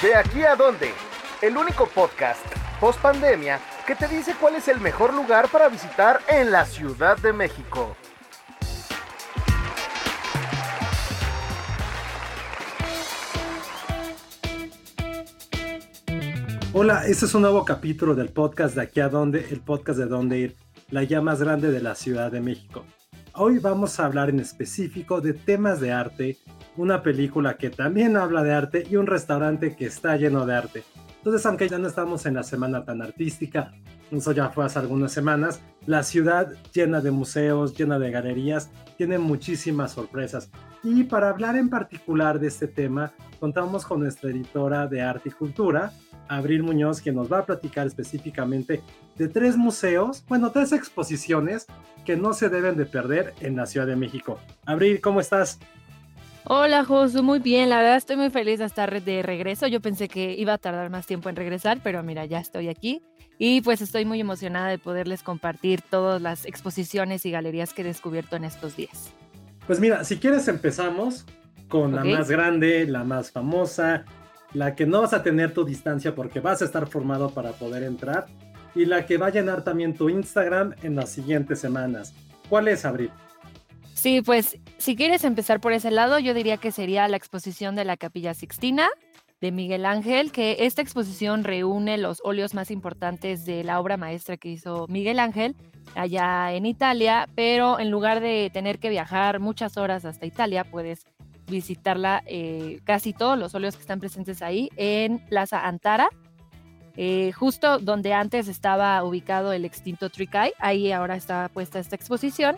De aquí a dónde, el único podcast post pandemia que te dice cuál es el mejor lugar para visitar en la Ciudad de México. Hola, este es un nuevo capítulo del podcast de aquí a dónde, el podcast de dónde ir, la ya más grande de la Ciudad de México. Hoy vamos a hablar en específico de temas de arte, una película que también habla de arte y un restaurante que está lleno de arte. Entonces, aunque ya no estamos en la semana tan artística, eso ya fue hace algunas semanas, la ciudad llena de museos, llena de galerías, tiene muchísimas sorpresas. Y para hablar en particular de este tema, contamos con nuestra editora de arte y cultura, Abril Muñoz, que nos va a platicar específicamente de tres museos, bueno, tres exposiciones que no se deben de perder en la Ciudad de México. Abril, ¿cómo estás? Hola Josu, muy bien, la verdad estoy muy feliz de estar de regreso. Yo pensé que iba a tardar más tiempo en regresar, pero mira, ya estoy aquí y pues estoy muy emocionada de poderles compartir todas las exposiciones y galerías que he descubierto en estos días. Pues mira, si quieres empezamos con la más grande, la más famosa, la que no vas a tener tu distancia porque vas a estar formado para poder entrar y la que va a llenar también tu Instagram en las siguientes semanas. ¿Cuál es, Abril? Sí, pues si quieres empezar por ese lado, yo diría que sería la exposición de la Capilla Sixtina de Miguel Ángel, que esta exposición reúne los óleos más importantes de la obra maestra que hizo Miguel Ángel allá en Italia, pero en lugar de tener que viajar muchas horas hasta Italia, puedes visitarla eh, casi todos los óleos que están presentes ahí en Plaza Antara, eh, justo donde antes estaba ubicado el extinto Tricay, ahí ahora está puesta esta exposición.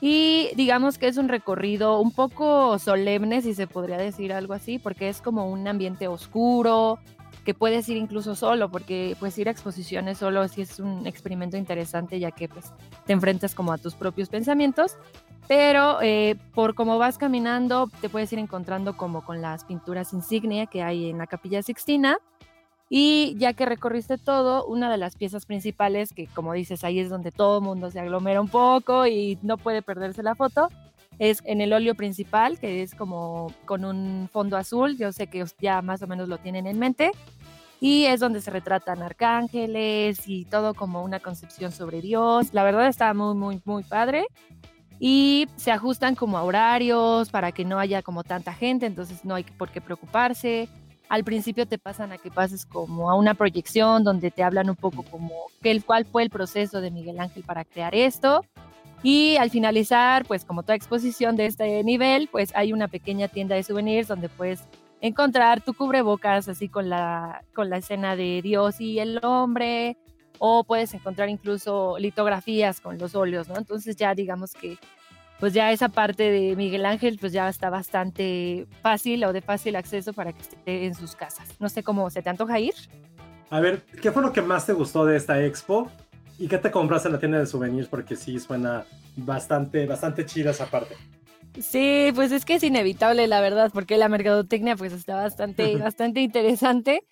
Y digamos que es un recorrido un poco solemne, si se podría decir algo así, porque es como un ambiente oscuro, que puedes ir incluso solo, porque pues ir a exposiciones solo sí es un experimento interesante, ya que pues te enfrentas como a tus propios pensamientos pero eh, por cómo vas caminando te puedes ir encontrando como con las pinturas insignia que hay en la capilla Sixtina y ya que recorriste todo, una de las piezas principales, que como dices, ahí es donde todo el mundo se aglomera un poco y no puede perderse la foto, es en el óleo principal, que es como con un fondo azul, yo sé que ya más o menos lo tienen en mente, y es donde se retratan arcángeles y todo como una concepción sobre Dios. La verdad está muy, muy, muy padre y se ajustan como a horarios para que no haya como tanta gente, entonces no hay por qué preocuparse. Al principio te pasan a que pases como a una proyección donde te hablan un poco como el cuál fue el proceso de Miguel Ángel para crear esto. Y al finalizar, pues como toda exposición de este nivel, pues hay una pequeña tienda de souvenirs donde puedes encontrar tu cubrebocas así con la, con la escena de Dios y el hombre, o puedes encontrar incluso litografías con los óleos, ¿no? Entonces ya digamos que pues ya esa parte de Miguel Ángel pues ya está bastante fácil o de fácil acceso para que esté en sus casas. No sé cómo se te antoja ir. A ver, ¿qué fue lo que más te gustó de esta expo? ¿Y qué te compraste en la tienda de souvenirs? Porque sí suena bastante, bastante chida esa parte. Sí, pues es que es inevitable, la verdad, porque la mercadotecnia pues está bastante, bastante interesante.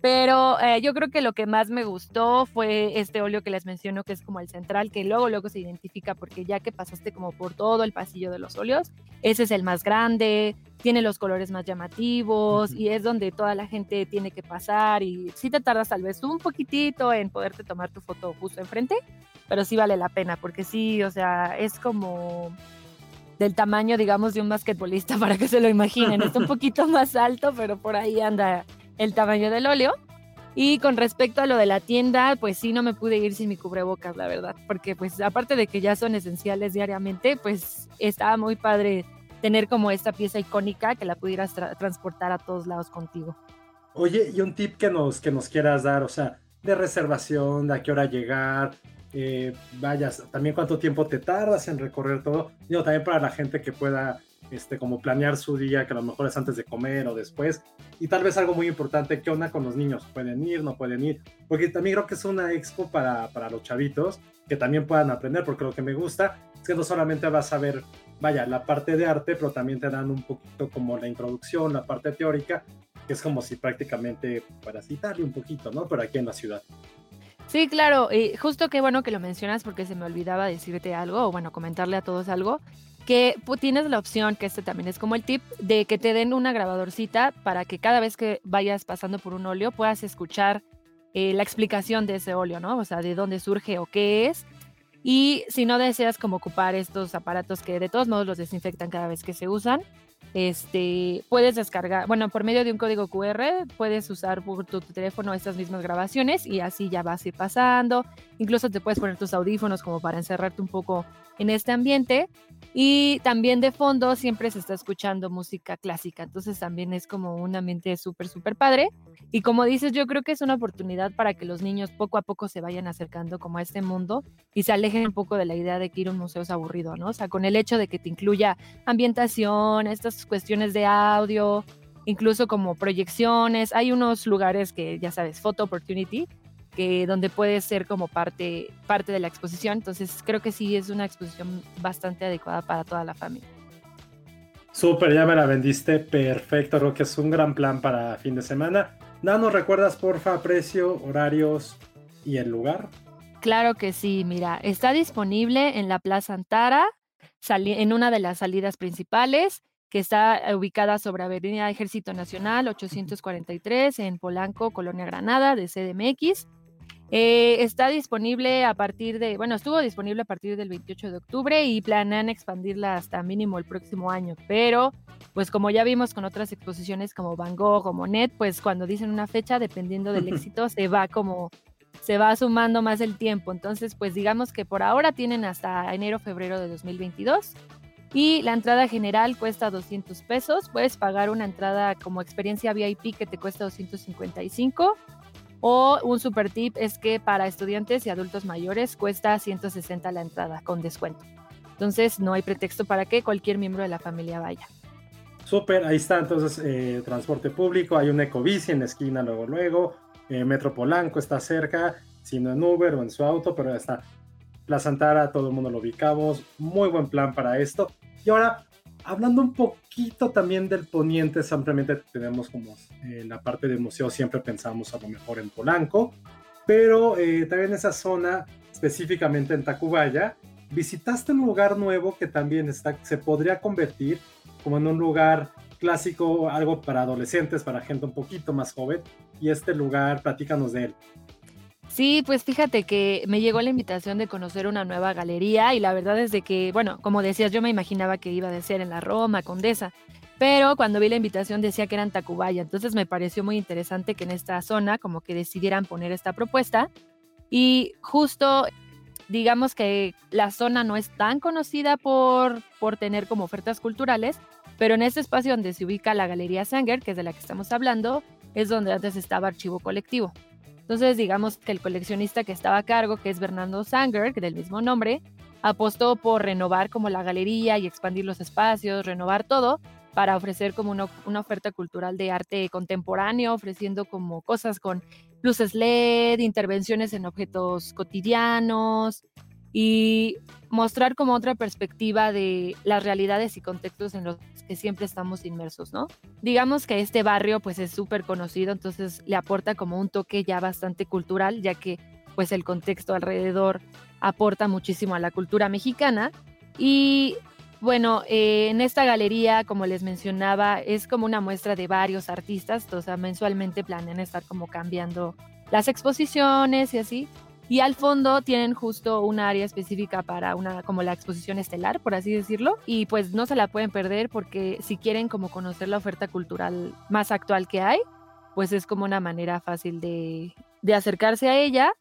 Pero eh, yo creo que lo que más me gustó fue este óleo que les menciono, que es como el central, que luego, luego se identifica porque ya que pasaste como por todo el pasillo de los óleos, ese es el más grande, tiene los colores más llamativos y es donde toda la gente tiene que pasar y sí te tardas tal vez un poquitito en poderte tomar tu foto justo enfrente, pero sí vale la pena porque sí, o sea, es como del tamaño, digamos, de un basquetbolista para que se lo imaginen. Está un poquito más alto, pero por ahí anda el tamaño del óleo. Y con respecto a lo de la tienda, pues sí, no me pude ir sin mi cubrebocas, la verdad, porque pues aparte de que ya son esenciales diariamente, pues estaba muy padre tener como esta pieza icónica que la pudieras transportar a todos lados contigo. Oye, y un tip que nos, que nos quieras dar, o sea, de reservación, de a qué hora llegar, eh, vayas, también cuánto tiempo te tardas en recorrer todo, digo, también para la gente que pueda este, como planear su día, que a lo mejor es antes de comer o después. Y tal vez algo muy importante, ¿qué onda con los niños? ¿Pueden ir, no pueden ir? Porque también creo que es una expo para, para los chavitos, que también puedan aprender, porque lo que me gusta es que no solamente vas a ver, vaya, la parte de arte, pero también te dan un poquito como la introducción, la parte teórica, que es como si prácticamente para citarle un poquito, ¿no? Pero aquí en la ciudad. Sí, claro, y justo qué bueno que lo mencionas porque se me olvidaba decirte algo, o bueno, comentarle a todos algo. Que pues, tienes la opción, que este también es como el tip, de que te den una grabadorcita para que cada vez que vayas pasando por un óleo puedas escuchar eh, la explicación de ese óleo, ¿no? O sea, de dónde surge o qué es. Y si no deseas como ocupar estos aparatos que de todos modos los desinfectan cada vez que se usan, este, puedes descargar, bueno, por medio de un código QR puedes usar por tu, teléfono estas mismas grabaciones y así ya vas a ir pasando. Incluso te puedes poner tus audífonos como para encerrarte un poco en este ambiente. Y también de fondo siempre se está escuchando música clásica, entonces también es como un ambiente súper, súper padre. Y como dices, yo creo que es una oportunidad para que los niños poco a poco se vayan acercando como a este mundo y se alejen un poco de la idea de que ir a un museo es aburrido, ¿no? O sea, con el hecho de que te incluya ambientación, estas cuestiones de audio, incluso como proyecciones. Hay unos lugares que, ya sabes, Photo Opportunity, que donde puede ser como parte, parte de la exposición. Entonces creo que sí es una exposición bastante adecuada para toda la familia. Súper, ya me la vendiste. Perfecto, creo que es un gran plan para fin de semana. ¿No recuerdas, porfa, precio, horarios y el lugar? Claro que sí, mira, está disponible en la Plaza Antara, en una de las salidas principales, que está ubicada sobre Avenida Ejército Nacional 843 en Polanco, Colonia Granada, de CDMX. Eh, está disponible a partir de, bueno, estuvo disponible a partir del 28 de octubre y planean expandirla hasta mínimo el próximo año, pero pues como ya vimos con otras exposiciones como Van Gogh o Monet, pues cuando dicen una fecha, dependiendo del éxito, se va como, se va sumando más el tiempo. Entonces, pues digamos que por ahora tienen hasta enero, febrero de 2022 y la entrada general cuesta 200 pesos. Puedes pagar una entrada como experiencia VIP que te cuesta 255 o un super tip es que para estudiantes y adultos mayores cuesta 160 la entrada con descuento. Entonces no hay pretexto para que cualquier miembro de la familia vaya. Súper, ahí está entonces eh, transporte público, hay un ecobici en la esquina luego luego, eh, Metro Polanco está cerca, si no en Uber o en su auto, pero ya está. La Santara, todo el mundo lo ubicamos, muy buen plan para esto. Y ahora, hablando un poquito también del poniente, simplemente tenemos como eh, la parte de museo, siempre pensamos a lo mejor en Polanco, pero eh, también esa zona, específicamente en Tacubaya, visitaste un lugar nuevo que también está, se podría convertir como en un lugar clásico, algo para adolescentes, para gente un poquito más joven, y este lugar, platícanos de él. Sí, pues fíjate que me llegó la invitación de conocer una nueva galería y la verdad es de que, bueno, como decías, yo me imaginaba que iba a ser en la Roma, Condesa, pero cuando vi la invitación decía que era en Tacubaya, entonces me pareció muy interesante que en esta zona como que decidieran poner esta propuesta y justo digamos que la zona no es tan conocida por, por tener como ofertas culturales, pero en este espacio donde se ubica la Galería Sanger, que es de la que estamos hablando, es donde antes estaba Archivo Colectivo. Entonces, digamos que el coleccionista que estaba a cargo, que es Bernardo Sanger, del mismo nombre, apostó por renovar como la galería y expandir los espacios, renovar todo para ofrecer como una, una, oferta cultural de arte contemporáneo, ofreciendo como cosas con luces LED, intervenciones en objetos cotidianos, y mostrar como otra perspectiva de las realidades y contextos en los que siempre estamos inmersos, ¿no? Digamos que este barrio pues es súper conocido, entonces le aporta como un toque ya bastante cultural, ya que pues el contexto alrededor aporta muchísimo a la cultura mexicana y bueno, eh, en esta galería, como les mencionaba, es como una muestra de varios artistas, o sea, mensualmente planean estar como cambiando las exposiciones y así. Y al fondo tienen justo un área específica para una, como la exposición estelar, por así decirlo. Y pues no se la pueden perder porque si quieren como conocer la oferta cultural más actual que hay, pues es como una manera fácil de, de acercarse a ella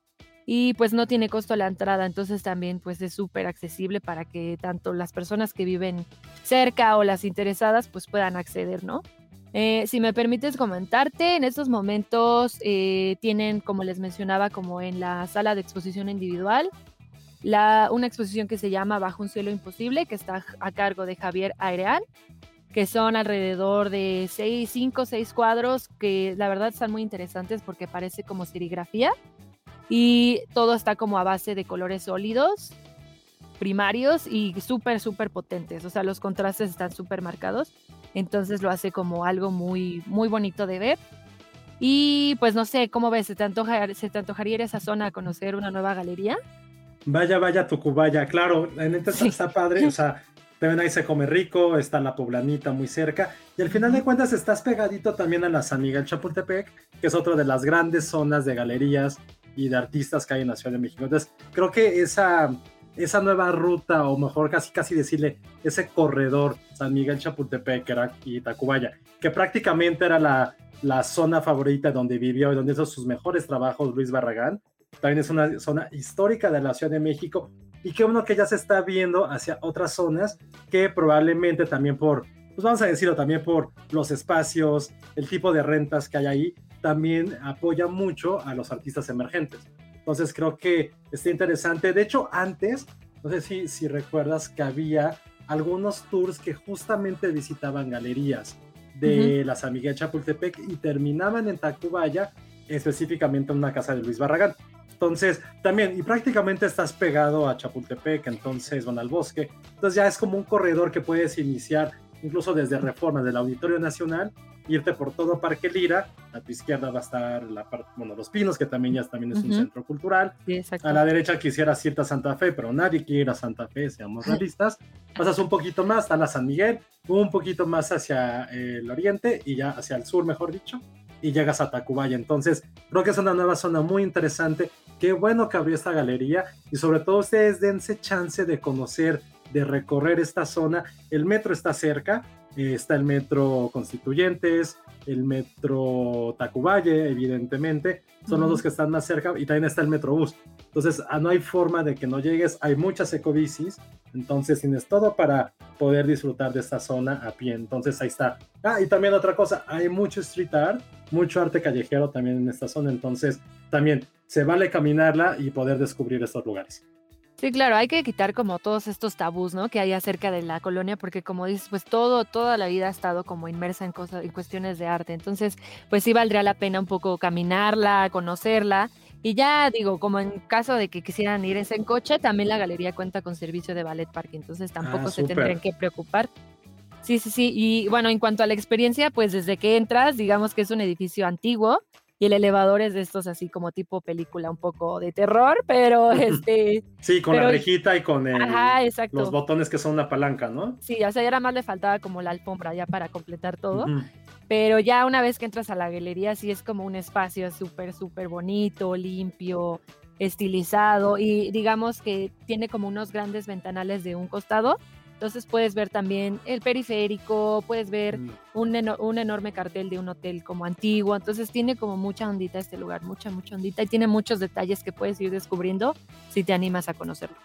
y pues no tiene costo la entrada, entonces también pues es súper accesible para que tanto las personas que viven cerca o las interesadas pues puedan acceder, ¿no? Eh, si me permites comentarte, en estos momentos eh, tienen, como les mencionaba, como en la sala de exposición individual, la, una exposición que se llama Bajo un cielo imposible, que está a cargo de Javier Airean, que son alrededor de 6, 5, 6 cuadros que la verdad están muy interesantes porque parece como serigrafía y todo está como a base de colores sólidos primarios y súper, súper potentes. O sea, los contrastes están súper marcados. Entonces lo hace como algo muy, muy bonito de ver. Y pues no sé, ¿cómo ves? ¿Se te, antoja, ¿Se te antojaría ir a esa zona a conocer una nueva galería? Vaya, vaya, Tucubaya, claro, la neta está padre, o sea, también ahí se come rico, está la poblanita muy cerca, y al final de cuentas estás pegadito también a la San Miguel Chapultepec, que es otra de las grandes zonas de galerías y de artistas que hay en la Ciudad de México. Entonces, creo que esa, esa nueva ruta, o mejor casi casi decirle, ese corredor San Miguel Chapultepec y Tacubaya, que prácticamente era la, la zona favorita donde vivió y donde hizo sus mejores trabajos Luis Barragán, también es una zona histórica de la Ciudad de México y que uno que ya se está viendo hacia otras zonas que probablemente también por, pues vamos a decirlo, también por los espacios, el tipo de rentas que hay ahí, también apoya mucho a los artistas emergentes. Entonces creo que está interesante. De hecho, antes, no sé si, si recuerdas que había algunos tours que justamente visitaban galerías de la San Miguel Chapultepec y terminaban en Tacubaya, específicamente en una casa de Luis Barragán. Entonces, también, y prácticamente estás pegado a Chapultepec, entonces van al bosque. Entonces ya es como un corredor que puedes iniciar incluso desde Reforma del Auditorio Nacional, irte por todo Parque Lira, a tu izquierda va a estar la parte, bueno, Los Pinos, que también ya también es un centro cultural. a la derecha quisieras irte a Santa Fe, pero nadie quiere ir a Santa Fe, seamos realistas. Pasas un poquito más, está la San Miguel, un poquito más hacia el oriente y ya hacia el sur, mejor dicho, y llegas a Tacubaya. Entonces, creo que es una nueva zona muy interesante Qué bueno que abrió esta galería y sobre todo ustedes dense chance de conocer, de recorrer esta zona. El metro está cerca, eh, está el metro Constituyentes, el metro Tacubaye, evidentemente, son los dos que están más cerca y también está el Metrobús. Entonces, ah, no hay forma de que no llegues, hay muchas ecobicis, entonces tienes todo para poder disfrutar de esta zona a pie. Entonces, ahí está. Ah, y también otra cosa, hay mucho street art, mucho arte callejero también en esta zona, entonces también se vale caminarla y poder descubrir estos lugares. Sí, claro, hay que quitar como todos estos tabús, ¿no? Que hay acerca de la colonia, porque como dices, pues todo, toda la vida ha estado como inmersa en cosas, en cuestiones de arte. Entonces, pues sí valdría la pena un poco caminarla, conocerla. Y ya digo, como en caso de que quisieran ir en coche, también la galería cuenta con servicio de ballet park, entonces tampoco ah, se tendrían que preocupar. Sí, sí, sí. Y bueno, en cuanto a la experiencia, pues desde que entras, digamos que es un edificio antiguo, y el elevador es de estos así como tipo película un poco de terror, pero este... sí, con la rejita y con los botones que son una palanca, ¿no? Sí, o sea, ya nada más le faltaba como la alfombra ya para completar todo, pero ya una vez que entras a la galería sí es como un espacio súper, súper bonito, limpio, estilizado y digamos que tiene como unos grandes ventanales de un costado entonces puedes ver también el periférico, puedes ver mm. un, un, enorme cartel de un hotel como antiguo. Entonces tiene como mucha ondita este lugar, mucha, mucha ondita y tiene muchos detalles que puedes ir descubriendo si te animas a conocerlo.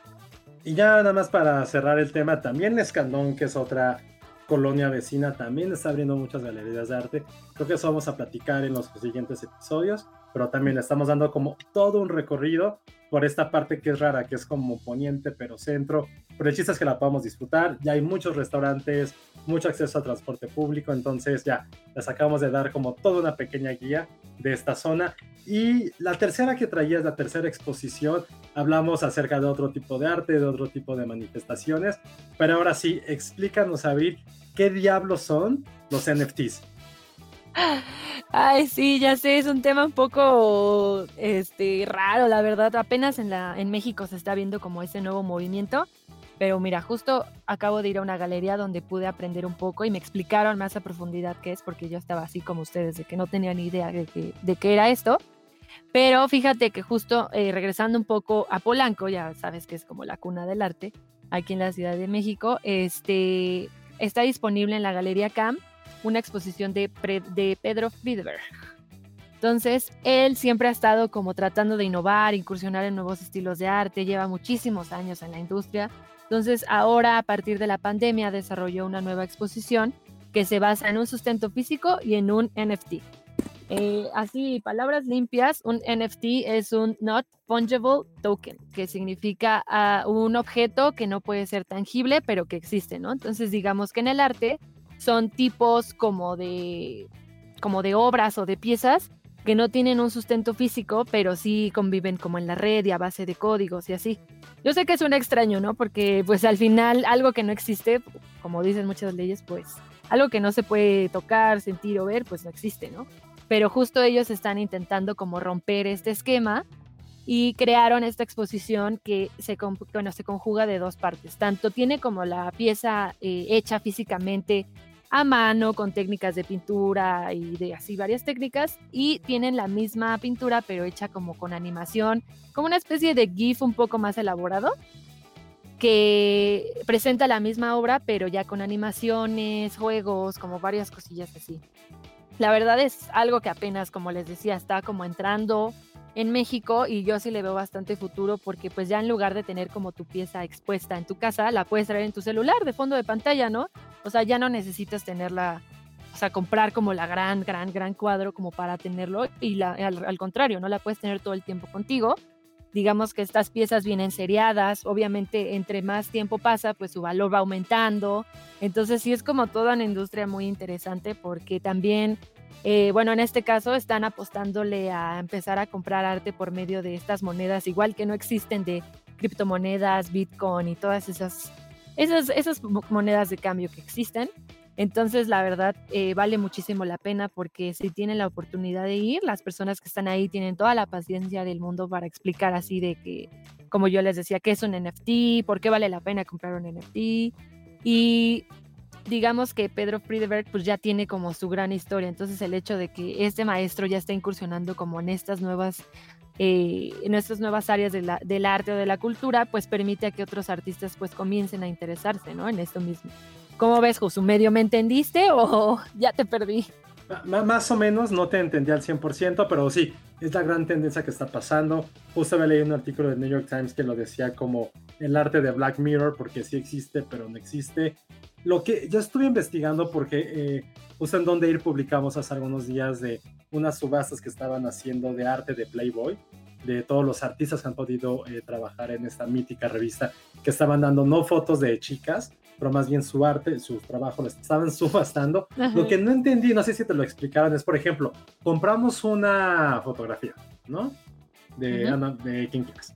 Y ya nada más para cerrar el tema, también Escandón, que es otra colonia vecina, también está abriendo muchas galerías de arte. Creo que eso vamos a platicar en los siguientes episodios, pero también le estamos dando como todo un recorrido por esta parte que es rara, que es como poniente pero centro, pero el chiste es que la podamos disfrutar, ya hay muchos restaurantes, mucho acceso a transporte público, entonces ya les acabamos de dar como toda una pequeña guía de esta zona. Y la tercera que traía es la tercera exposición, hablamos acerca de otro tipo de arte, de otro tipo de manifestaciones, pero ahora sí, explícanos, Abril, ¿qué diablos son los NFTs? Ay, sí, ya sé, es un tema un poco este raro, la verdad. Apenas en la en México se está viendo como ese nuevo movimiento. Pero mira, justo acabo de ir a una galería donde pude aprender un poco y me explicaron más a profundidad qué es, porque yo estaba así como ustedes, de que no tenía ni idea de, que, de qué era esto. Pero fíjate que justo eh, regresando un poco a Polanco, ya sabes que es como la cuna del arte, aquí en la Ciudad de México, este, está disponible en la Galería CAM una exposición de, de Pedro Friedberg. Entonces, él siempre ha estado como tratando de innovar, incursionar en nuevos estilos de arte, lleva muchísimos años en la industria. Entonces, ahora a partir de la pandemia desarrolló una nueva exposición que se basa en un sustento físico y en un NFT. Eh, así, palabras limpias, un NFT es un Not Fungible Token, que significa ah, un objeto que no puede ser tangible, pero que existe, ¿no? Entonces, digamos que en el arte son tipos como de, como de obras o de piezas que no tienen un sustento físico, pero sí conviven como en la red y a base de códigos y así. Yo sé que un extraño, ¿no? Porque pues al final algo que no existe, como dicen muchas leyes, pues algo que no se puede tocar, sentir o ver, pues no existe, ¿no? Pero justo ellos están intentando como romper este esquema y crearon esta exposición que se, bueno, se conjuga de dos partes. Tanto tiene como la pieza eh, hecha físicamente a mano con técnicas de pintura y de así varias técnicas y tienen la misma pintura pero hecha como con animación, como una especie de GIF un poco más elaborado que presenta la misma obra pero ya con animaciones, juegos, como varias cosillas así. La verdad es algo que apenas, como les decía, está como entrando en México y yo sí le veo bastante futuro porque pues ya en lugar de tener como tu pieza expuesta en tu casa, la puedes traer en tu celular de fondo de pantalla, ¿no? O sea, ya no necesitas tenerla, o sea, comprar como la gran, gran, gran cuadro como para tenerlo y la, al, contrario, no la puedes tener todo el tiempo contigo. Digamos que estas piezas vienen seriadas, obviamente entre más tiempo pasa, pues su valor va aumentando. Entonces sí es como toda una industria muy interesante porque también eh, bueno, en este caso están apostándole a empezar a comprar arte por medio de estas monedas, igual que no existen de criptomonedas, Bitcoin y todas esas, esas, esas monedas de cambio que existen. Entonces, la verdad, eh, vale muchísimo la pena porque si tienen la oportunidad de ir, las personas que están ahí tienen toda la paciencia del mundo para explicar así de que, como yo les decía, qué es un NFT, por qué vale la pena comprar un NFT. Y digamos que Pedro Friedberg pues ya tiene como su gran historia, entonces el hecho de que este maestro ya está incursionando como en estas nuevas, eh, en estas nuevas áreas del arte o de la cultura, pues permite a que otros artistas pues comiencen a interesarse, ¿no? En esto mismo. ¿Cómo ves, Josu? ¿Medio me entendiste o ya te perdí? más o menos, no te entendí al 100%, pero sí, es la gran tendencia que está pasando. Justo había leído un artículo del New York Times que lo decía como el arte de Black Mirror, porque sí existe, pero no existe. Lo que yo estuve investigando porque eh, en donde ir publicamos hace algunos días de unas subastas que estaban haciendo de arte de Playboy, de todos los artistas que han podido eh, trabajar en esta mítica revista, que estaban dando no fotos de chicas, pero más bien su arte, su trabajo, lo estaban subastando. Lo que no entendí, no sé si te lo explicaron, es, por ejemplo, compramos una fotografía, ¿no? De, Ana, de quien quieras.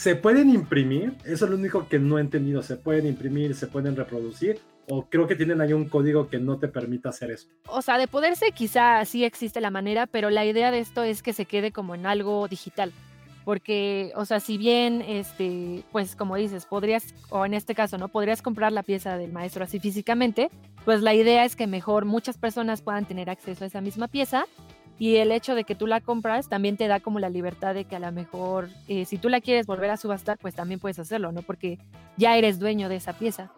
¿Se pueden imprimir? Eso es lo único que no he entendido. ¿Se pueden imprimir? ¿Se pueden reproducir? ¿O creo que tienen ahí un código que no te permita hacer eso? O sea, de poderse quizá sí existe la manera, pero la idea de esto es que se quede como en algo digital. Porque, o sea, si bien, este, pues como dices, podrías, o en este caso, ¿no? Podrías comprar la pieza del maestro así físicamente, pues la idea es que mejor muchas personas puedan tener acceso a esa misma pieza y el hecho de que tú la compras también te da como la libertad de que a lo mejor eh, si tú la quieres volver a subastar, pues también puedes hacerlo, ¿no? Porque ya eres dueño de esa pieza.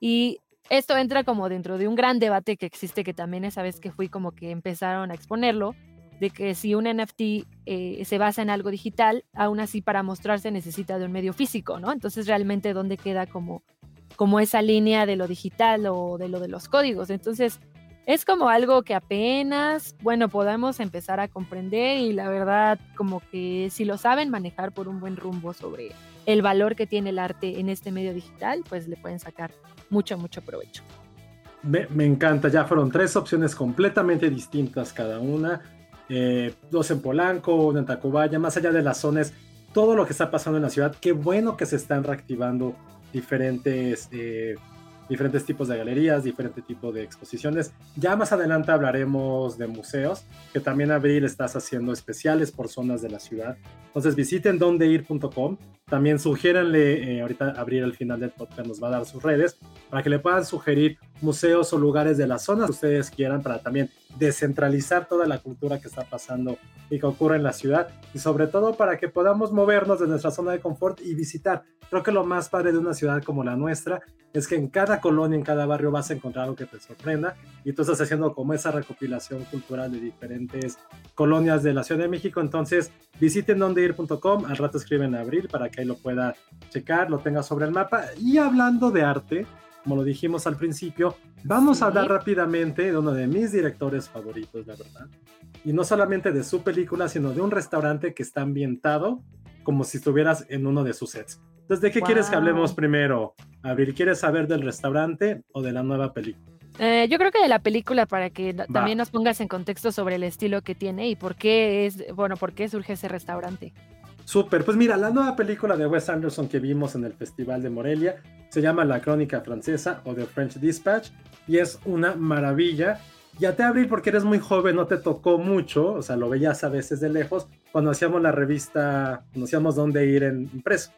Y esto entra como dentro de un gran debate que existe, que también esa vez que fui como que empezaron a exponerlo, de que si un NFT eh, se basa en algo digital, aún así para mostrarse necesita de un medio físico, ¿no? Entonces realmente dónde queda como, como esa línea de lo digital o de lo de los códigos. Entonces es como algo que apenas, bueno, podemos empezar a comprender y la verdad como que si lo saben manejar por un buen rumbo sobre el valor que tiene el arte en este medio digital, pues le pueden sacar mucho, mucho provecho. Me, encanta, ya fueron tres opciones completamente distintas cada una, eh, dos en Polanco, una en Tacubaya, más allá de las zonas, todo lo que está pasando en la ciudad, qué bueno que se están reactivando diferentes... Eh, diferentes tipos de galerías, diferentes tipos de exposiciones. Ya más adelante hablaremos de museos, que también Abril estás haciendo especiales por zonas de la ciudad. Entonces visiten dondeir.com. También sugiéranle, eh, ahorita Abril al final del podcast nos va a dar sus redes, para que le puedan sugerir museos o lugares de las zonas que ustedes quieran para también descentralizar toda la cultura que está pasando y que ocurre en la ciudad y sobre todo para que podamos movernos de nuestra zona de confort y visitar. Creo que lo más padre de una ciudad como la nuestra es que en cada colonia, en cada barrio vas a encontrar algo que te sorprenda y tú estás haciendo como esa recopilación cultural de diferentes colonias de la Ciudad de México. Entonces visiten al rato escriben a abril para que ahí lo pueda checar, lo tenga sobre el mapa. Y hablando de arte, como lo dijimos al principio, vamos a hablar rápidamente de uno de mis directores favoritos, la verdad. Y no solamente de su película, sino de un restaurante que está ambientado como si estuvieras en uno de sus sets. Entonces, ¿de qué quieres que hablemos primero? Abril, ¿quieres saber del restaurante o de la nueva película? Eh, yo creo que de la película para que también nos pongas en contexto sobre el estilo que tiene y por qué es, bueno, por qué surge ese restaurante. Súper, pues mira, la nueva película de Wes Anderson que vimos en el Festival de Morelia se llama La Crónica Francesa o The French Dispatch y es una maravilla. Y a ti, Abril, porque eres muy joven, no te tocó mucho, o sea, lo veías a veces de lejos, cuando hacíamos la revista, cuando hacíamos dónde ir en impreso,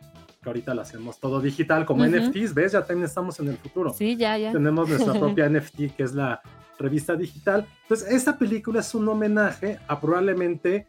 que ahorita lo hacemos todo digital, como NFTs, ¿ves? Ya también estamos en el futuro. Sí, ya, ya. Tenemos nuestra propia NFT, que es la revista digital. Entonces, esta película es un homenaje a probablemente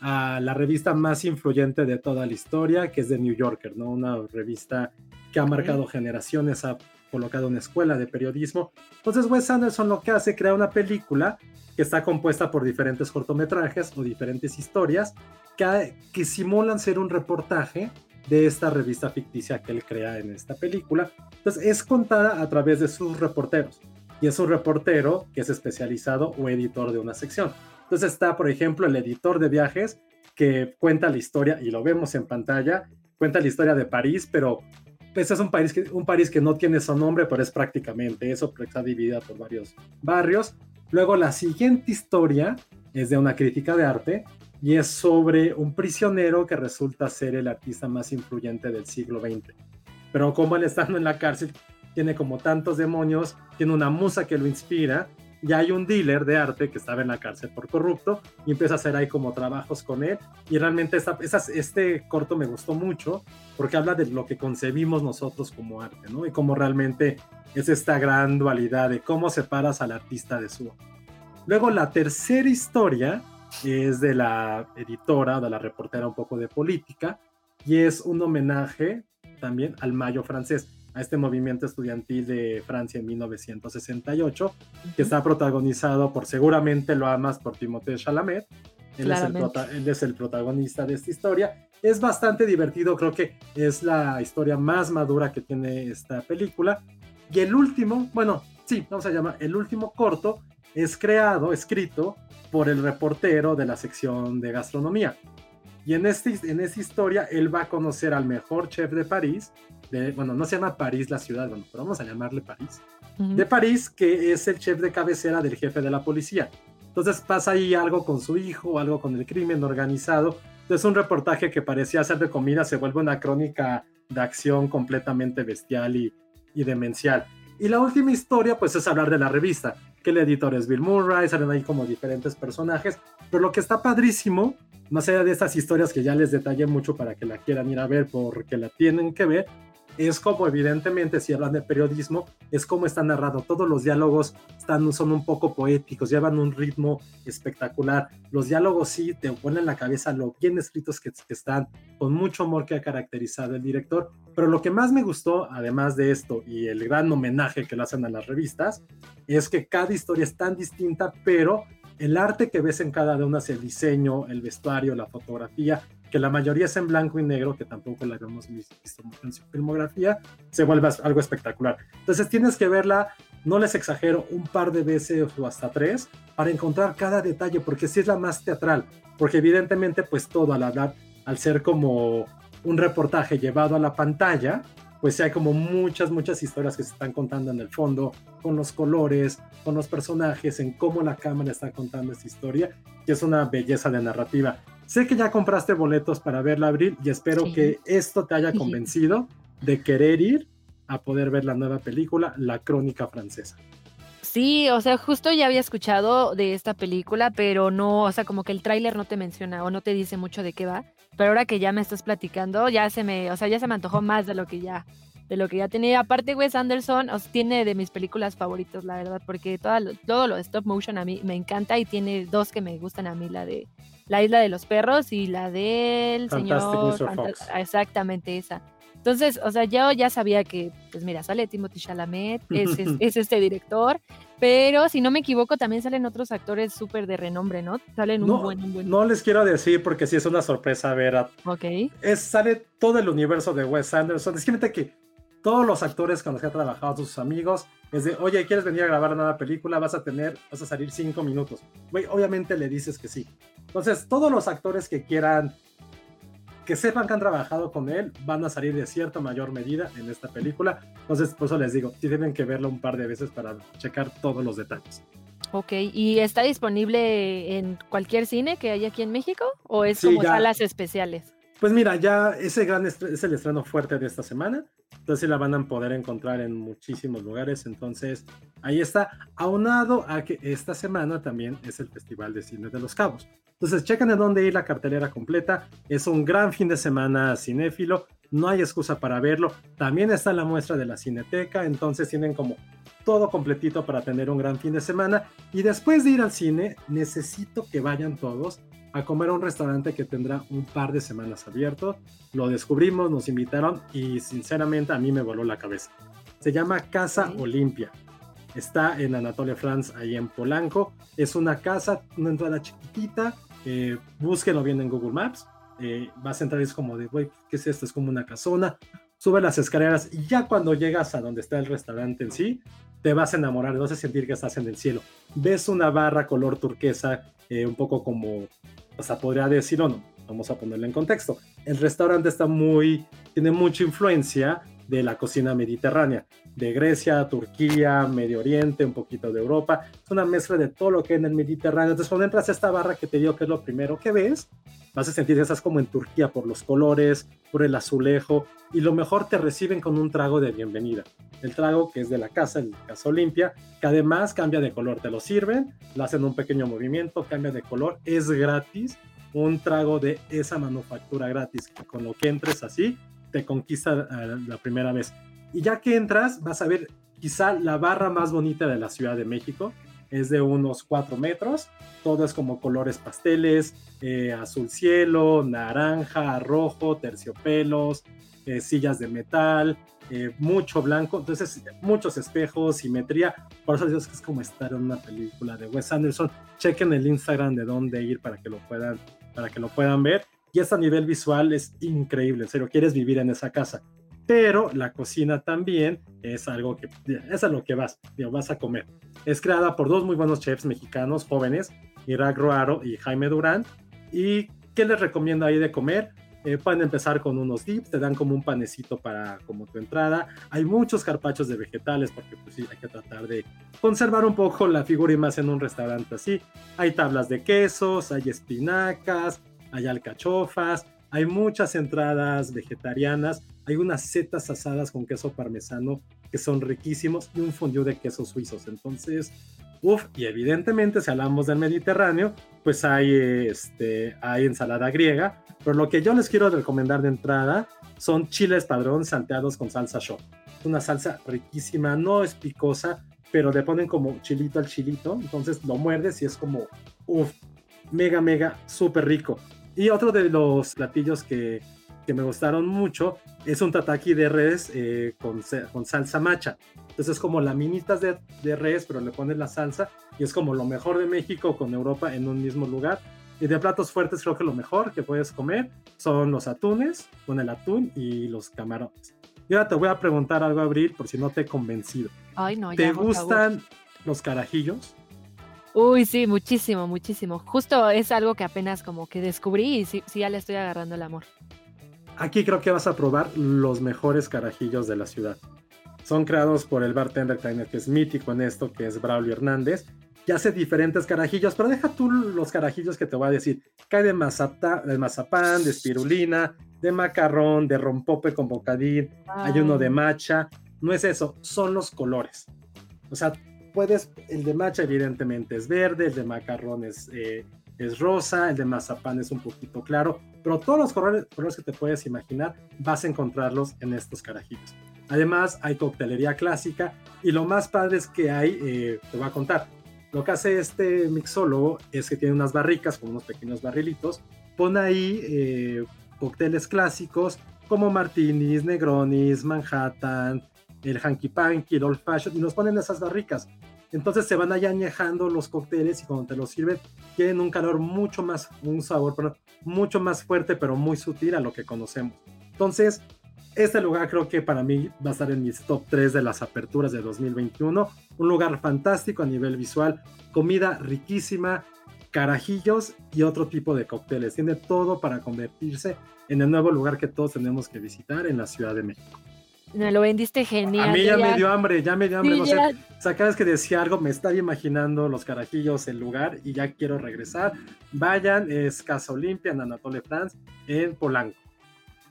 a la revista más influyente de toda la historia, que es The New Yorker, ¿no? Una revista que ha marcado generaciones, ha colocado una escuela de periodismo. Entonces Wes Anderson lo que hace, crea una película que está compuesta por diferentes cortometrajes o diferentes historias que, que simulan ser un reportaje de esta revista ficticia que él crea en esta película. Entonces es contada a través de sus reporteros. Y es un reportero que es especializado o editor de una sección. Entonces está, por ejemplo, el editor de viajes que cuenta la historia, y lo vemos en pantalla, cuenta la historia de París, pero pues es un país, que, un París que no tiene su nombre, pero es prácticamente eso, porque está dividida por varios barrios. Luego la siguiente historia es de una crítica de arte y es sobre un prisionero que resulta ser el artista más influyente del siglo XX. Pero como él estando en la cárcel tiene como tantos demonios, tiene una musa que lo inspira y hay un dealer de arte que estaba en la cárcel por corrupto y empieza a hacer ahí como trabajos con él y realmente esta, este corto me gustó mucho porque habla de lo que concebimos nosotros como arte, ¿no? Y cómo realmente es esta gran dualidad de cómo separas al artista de su Luego la tercera historia es de la editora, de la reportera un poco de política y es un homenaje también al Mayo francés a este movimiento estudiantil de Francia en 1968, que está protagonizado por, seguramente lo amas, por Timothée Chalamet. Él es, el él es, el protagonista de esta historia. Es bastante divertido, creo que es la historia más madura que tiene esta película. Y el último, bueno, sí, vamos a llamar, el último corto es creado, escrito por el reportero de la sección de gastronomía. Y en, este, en esta historia él va a conocer al mejor chef de París, bueno, no se llama París la ciudad, bueno, pero vamos a llamarle París, de París, que es el chef de cabecera del jefe de la policía. Entonces pasa ahí algo con su hijo, algo con el crimen organizado. Entonces un reportaje que parecía ser de comida se vuelve una crónica de acción completamente bestial y, y demencial. Y la última historia, pues es hablar de la revista, que el editor es Bill Murray, salen ahí como diferentes personajes, pero lo que está padrísimo, más allá de estas historias que ya les detallé mucho para que la quieran ir a ver porque la tienen que ver, es como evidentemente si hablan de periodismo, es como está narrado. Todos los diálogos están, son un poco poéticos, llevan un ritmo espectacular. Los diálogos sí te ponen en la cabeza lo bien escritos que, están, con mucho amor que ha caracterizado el director. Pero lo que más me gustó, además de esto y el gran homenaje que le hacen a las revistas, es que cada historia es tan distinta, pero el arte que ves en cada una, el diseño, el vestuario, la fotografía, que la mayoría es en blanco y negro, que tampoco la habíamos visto en su filmografía, se vuelve algo espectacular. Entonces tienes que verla, no les exagero, un par de veces o hasta tres, para encontrar cada detalle, porque sí es la más teatral, porque evidentemente pues todo al hablar, al ser como un reportaje llevado a la pantalla, pues hay como muchas, muchas historias que se están contando en el fondo, con los colores, con los personajes, en cómo la cámara está contando esta historia, que es una belleza de narrativa. Sé que ya compraste boletos para verla, Abril, y espero que esto te haya convencido de querer ir a poder ver la nueva película, La Crónica Francesa. Sí, o sea, justo ya había escuchado de esta película, pero no, o sea, como que el tráiler no te menciona o no te dice mucho de qué va. Pero ahora que ya me estás platicando, ya se me, o sea, ya se me antojó más de lo que ya, de lo que ya tenía. Aparte, Wes Anderson tiene de mis películas favoritas, la verdad, porque todo lo de stop motion a mí me encanta y tiene dos que me gustan a mí, la de la isla de los perros y la del señor. Exactamente esa. Entonces, o sea, yo ya sabía que, pues mira, sale Timothy Chalamet, es, es, este director, pero si no me equivoco, también salen otros actores súper de renombre, ¿no? Salen un no, buen, un buen. No les quiero decir porque sí es una sorpresa ver a. Ok. Es, sale todo el universo de Wes Anderson. Es que todos los actores con los que ha trabajado, sus amigos, es de, oye, ¿quieres venir a grabar una nueva película? Vas a tener, vas a salir cinco minutos. Güey, obviamente le dices que sí. Entonces, todos los actores que quieran, que sepan que han trabajado con él, van a salir de cierta mayor medida en esta película. Entonces, por eso les digo, tienen que verlo un par de veces para checar todos los detalles. Ok, ¿y está disponible en cualquier cine que hay aquí en México? ¿O es como salas especiales? Pues mira, ya ese gran es el estreno fuerte de esta semana. Entonces la van a poder encontrar en muchísimos lugares. Entonces, Ahí está, aunado a que esta semana también es el Festival de Cine de los Cabos. Entonces, chequen en dónde ir la cartelera completa. Es un gran fin de semana cinéfilo. No hay excusa para verlo. También está la muestra de la Cineteca. Entonces, tienen como todo completito para tener un gran fin de semana. Y después de ir al cine, necesito que vayan todos a comer a un restaurante que tendrá un par de semanas abierto. Lo descubrimos, nos invitaron y sinceramente a mí me voló la cabeza. Se llama Casa Olimpia. Está en Anatolia France, ahí en Polanco. Es una casa, una entrada chiquitita. Eh, búsquenlo bien en Google Maps. Eh, vas a entrar y es como de, güey, ¿qué es esto? Es como una casona. Sube las escaleras y ya cuando llegas a donde está el restaurante en sí, te vas a enamorar, vas a sentir que estás en el cielo. Ves una barra color turquesa, eh, un poco como o sea, podría decir o no, vamos a ponerlo en contexto. El restaurante está muy, tiene mucha influencia de la cocina mediterránea, de Grecia, Turquía, Medio Oriente, un poquito de Europa. Es una mezcla de todo lo que hay en el Mediterráneo. Entonces, cuando entras a esta barra que te digo que es lo primero que ves, vas a sentir que estás como en Turquía por los colores, por el azulejo, y lo mejor te reciben con un trago de bienvenida. El trago que es de la casa, el Casa Olimpia, que además cambia de color. Te lo sirven, lo hacen un pequeño movimiento, cambia de color, es gratis. Un trago de esa manufactura gratis, con lo que entres así, te conquista eh, la primera vez. Y ya que entras, vas a ver quizá la barra más bonita de la Ciudad de México. Es de unos 4 metros. Todo es como colores pasteles, eh, azul cielo, naranja, rojo, terciopelos, eh, sillas de metal, mucho blanco. Entonces, muchos espejos, simetría. Por eso digo que es como estar en una película de Wes Anderson. Chequen el Instagram de dónde ir para que lo puedan, para que lo puedan ver. Y esto a nivel visual es increíble, en serio, quieres vivir en esa casa. Pero la cocina también es algo que es a lo que vas, vas a comer. Es creada por dos muy buenos chefs mexicanos jóvenes, Irak Roaro y Jaime Durán. ¿Y qué les recomiendo ahí de comer? Eh, pueden empezar con unos dips, te dan como un panecito para como tu entrada. Hay muchos carpachos de vegetales porque pues sí, hay que tratar de conservar un poco la figura y más en un restaurante así. Hay tablas de quesos, hay espinacas, hay alcachofas, hay muchas entradas vegetarianas, hay unas setas asadas con queso parmesano que son riquísimos y un fondue de quesos suizos. Entonces, uff, y evidentemente si hablamos del Mediterráneo, pues hay, este, hay ensalada griega, pero lo que yo les quiero recomendar de entrada son chiles padrón salteados con salsa show. Una salsa riquísima, no es picosa, pero le ponen como chilito al chilito, entonces lo muerdes y es como, uff, mega, mega, súper rico. Y otro de los platillos que, que me gustaron mucho es un tataki de res eh, con, con, salsa macha. Entonces es como laminitas de, de, res, pero le pones la salsa y es como lo mejor de México con Europa en un mismo lugar. Y de platos fuertes creo que lo mejor que puedes comer son los atunes, con el atún y los camarones. Y ahora te voy a preguntar algo, Abril, por si no te he convencido. Ay, no, ¿Te gustan los carajillos? Uy, sí, muchísimo, muchísimo. Justo es algo que apenas como que descubrí y sí, sí ya le estoy agarrando el amor. Aquí creo que vas a probar los mejores carajillos de la ciudad. Son creados por el bartender que es mítico en esto, que es Braulio Hernández. Y hace diferentes carajillos, pero deja tú los carajillos que te voy a decir. Cae de, de mazapán, de espirulina, de macarrón, de rompope con bocadín, hay uno de macha. No es eso, son los colores. O sea, puedes, el de matcha evidentemente es verde, el de macarrón es, eh, es rosa, el de mazapán es un poquito claro, pero todos los colores, colores, que te puedes imaginar vas a encontrarlos en estos carajillos. Además hay coctelería clásica y lo más padre es que hay, eh, te voy a contar, lo que hace este mixólogo es que tiene unas barricas con unos pequeños barrilitos, pone ahí eh, cócteles clásicos como martinis, negronis, manhattan, el hanky panky, el old fashion, y nos ponen esas barricas. Entonces se van allá añejando los cócteles y cuando te los sirven tienen un calor mucho más, un sabor mucho más fuerte pero muy sutil a lo que conocemos. Entonces, este lugar creo que para mí va a estar en mis top 3 de las aperturas de 2021. Un lugar fantástico a nivel visual, comida riquísima, carajillos y otro tipo de cócteles. Tiene todo para convertirse en el nuevo lugar que todos tenemos que visitar en la Ciudad de México. Me lo vendiste genial. A mí ya, me dio hambre, ya me dio hambre. no sé, o sea, cada vez que decía algo me estaba imaginando los carajillos, el lugar y ya quiero regresar. Vayan, es Casa Olimpia en Anatole France, en Polanco.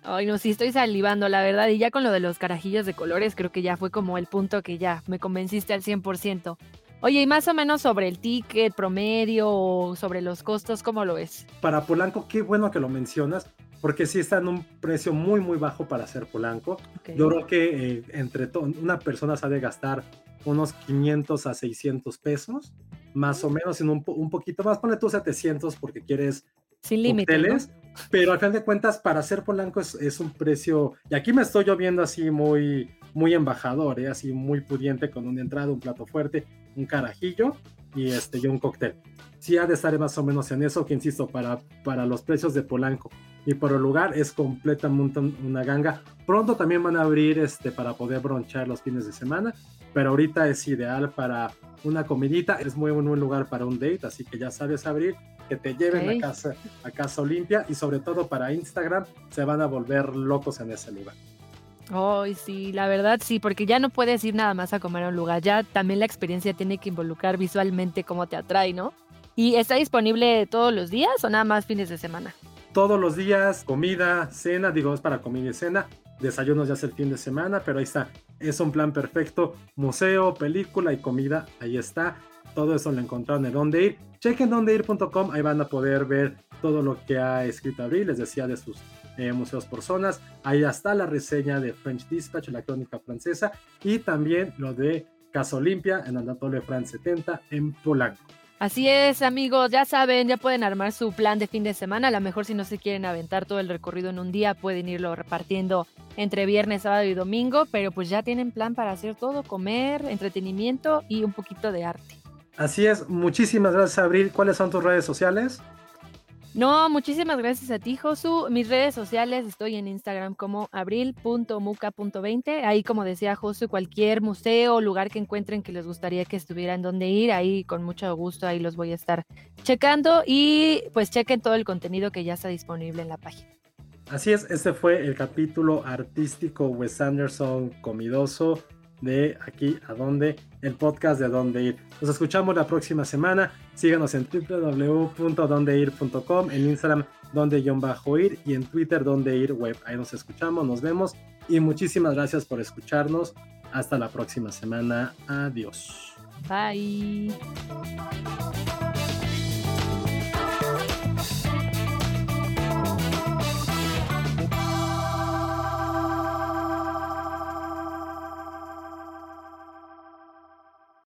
Ay, no, sí, estoy salivando, la verdad. Y ya con lo de los carajillos de colores, creo que ya fue como el punto que ya me convenciste al 100%. Oye, y más o menos sobre el ticket promedio o sobre los costos, ¿cómo lo ves? Para Polanco, qué bueno que lo mencionas, porque sí está en un precio muy, muy bajo para hacer Polanco. Yo creo que eh, entre una persona sabe gastar unos 500 a 600 pesos, más o menos, en un, un poquito más, pone tú 700 porque quieres sin límites. Pero al fin de cuentas, para hacer Polanco es, un precio. Y aquí me estoy yo viendo así muy, muy embajador, ¿eh? así muy pudiente, con una entrada, un plato fuerte, un carajillo y, este, y un cóctel. Sí ha de estar más o menos en eso, que insisto, para, para los precios de Polanco y por el lugar es completamente una ganga. Pronto también van a abrir este, para poder bronchar los fines de semana, pero ahorita es ideal para una comidita. Es muy buen lugar para un date, así que ya sabes abrir que te lleven a casa a casa Olimpia y sobre todo para Instagram se van a volver locos en ese lugar. Ay, sí, la verdad sí, porque ya no puedes ir nada más a comer a un lugar, ya también la experiencia tiene que involucrar visualmente cómo te atrae, ¿no? ¿Y está disponible todos los días o nada más fines de semana? Todos los días, comida, cena, digo, es para comida y cena, desayunos ya es el fin de semana, pero ahí está, es un plan perfecto, museo, película y comida, ahí está, todo eso lo encontraron en donde ir. Chequen dondeir.com, ahí van a poder ver todo lo que ha escrito Abril, les decía de sus eh, museos por zonas. Ahí está la reseña de French Dispatch, la crónica francesa, y también lo de Casa Olimpia en Anatole France 70 en Polanco. Así es, amigos, ya saben, ya pueden armar su plan de fin de semana. A lo mejor si no se quieren aventar todo el recorrido en un día, pueden irlo repartiendo entre viernes, sábado y domingo, pero pues ya tienen plan para hacer todo, comer, entretenimiento y un poquito de arte. Así es, muchísimas gracias, Abril. ¿Cuáles son tus redes sociales? No, muchísimas gracias a ti, Josu. Mis redes sociales estoy en Instagram como abril.muca.20. Ahí, como decía Josu, cualquier museo o lugar que encuentren que les gustaría que estuvieran donde ir, ahí con mucho gusto, ahí los voy a estar checando y pues chequen todo el contenido que ya está disponible en la página. Así es, este fue el capítulo artístico Wes Anderson comidoso de aquí a donde, el podcast de dónde ir. Nos escuchamos la próxima semana. Síganos en www.dondeir.com, en Instagram donde-ir y en Twitter donde ir web. Ahí nos escuchamos, nos vemos y muchísimas gracias por escucharnos. Hasta la próxima semana. Adiós. Bye.